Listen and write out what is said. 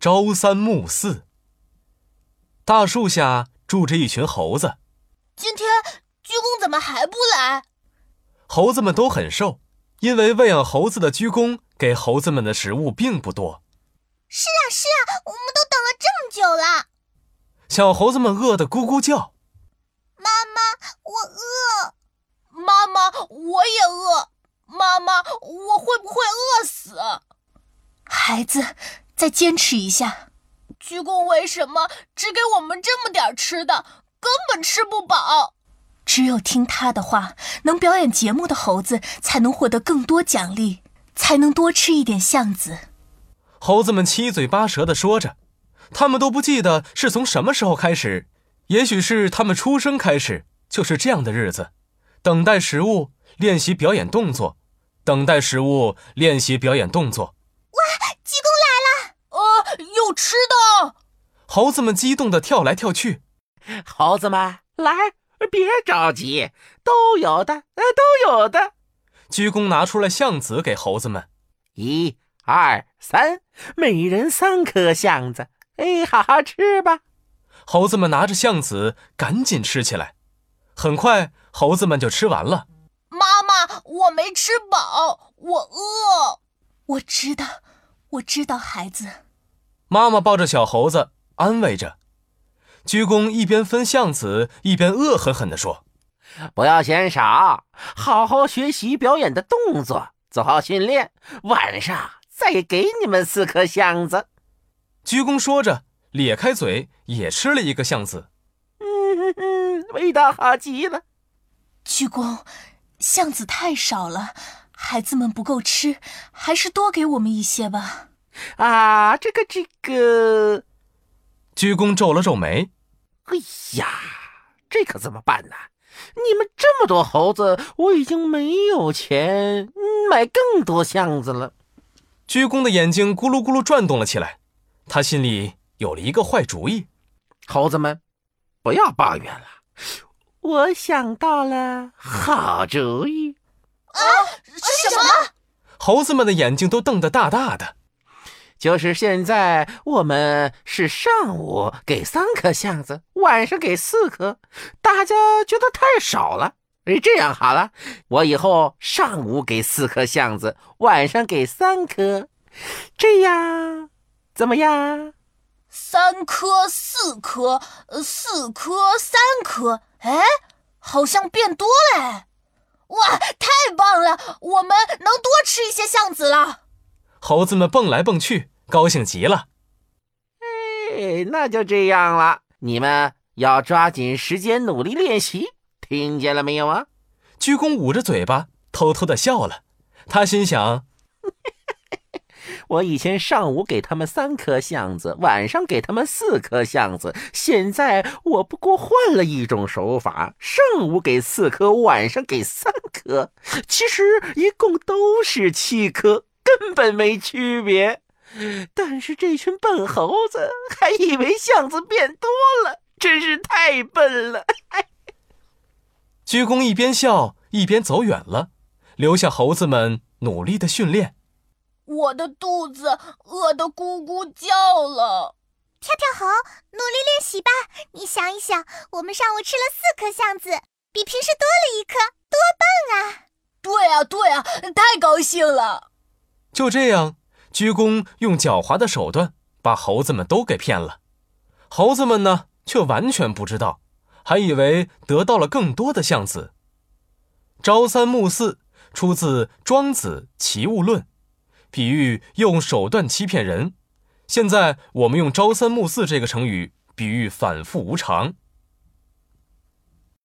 朝三暮四。大树下住着一群猴子。今天鞠躬怎么还不来？猴子们都很瘦，因为喂养猴子的鞠躬给猴子们的食物并不多。是啊，是啊，我们都等了这么久了。小猴子们饿得咕咕叫。妈妈，我饿。妈妈，我也饿。妈妈，我会不会饿死？孩子，再坚持一下。鞠躬为什么只给我们这么点吃的，根本吃不饱？只有听他的话，能表演节目的猴子才能获得更多奖励，才能多吃一点橡子。猴子们七嘴八舌地说着，他们都不记得是从什么时候开始，也许是他们出生开始就是这样的日子，等待食物，练习表演动作，等待食物，练习表演动作。吃的。猴子们激动地跳来跳去。猴子们来，别着急，都有的，呃，都有的。鞠躬拿出了橡子给猴子们，一、二、三，每人三颗橡子。哎，好好吃吧。猴子们拿着橡子赶紧吃起来，很快猴子们就吃完了。妈妈，我没吃饱，我饿。我知道，我知道，孩子。妈妈抱着小猴子安慰着。鞠躬一边分橡子，一边恶狠狠地说：“不要嫌少，好好学习表演的动作，做好训练，晚上再给你们四颗橡子。”鞠躬说着，咧开嘴也吃了一个橡子。嗯嗯，味道好极了。鞠躬，橡子太少了，孩子们不够吃，还是多给我们一些吧。啊，这个这个。鞠躬皱了皱眉，哎呀，这可怎么办呢？你们这么多猴子，我已经没有钱买更多橡子了。鞠躬的眼睛咕噜咕噜转动了起来，他心里有了一个坏主意。猴子们，不要抱怨了，我想到了好主意。啊，什么？猴子们的眼睛都瞪得大大的。就是现在，我们是上午给三颗橡子，晚上给四颗，大家觉得太少了。哎，这样好了，我以后上午给四颗橡子，晚上给三颗，这样怎么样？三颗、四颗，四颗、三颗，哎，好像变多了。哇，太棒了，我们能多吃一些橡子了。猴子们蹦来蹦去，高兴极了。哎，那就这样了。你们要抓紧时间努力练习，听见了没有啊？鞠躬捂着嘴巴，偷偷的笑了。他心想：我以前上午给他们三颗橡子，晚上给他们四颗橡子。现在我不过换了一种手法，上午给四颗，晚上给三颗。其实一共都是七颗。根本没区别，但是这群笨猴子还以为橡子变多了，真是太笨了。鞠躬一边笑一边走远了，留下猴子们努力的训练。我的肚子饿得咕咕叫了。跳跳猴，努力练习吧！你想一想，我们上午吃了四颗橡子，比平时多了一颗，多棒啊！对啊，对啊，太高兴了。就这样，鞠躬用狡猾的手段把猴子们都给骗了。猴子们呢，却完全不知道，还以为得到了更多的橡子。朝三暮四出自《庄子·齐物论》，比喻用手段欺骗人。现在我们用“朝三暮四”这个成语比喻反复无常。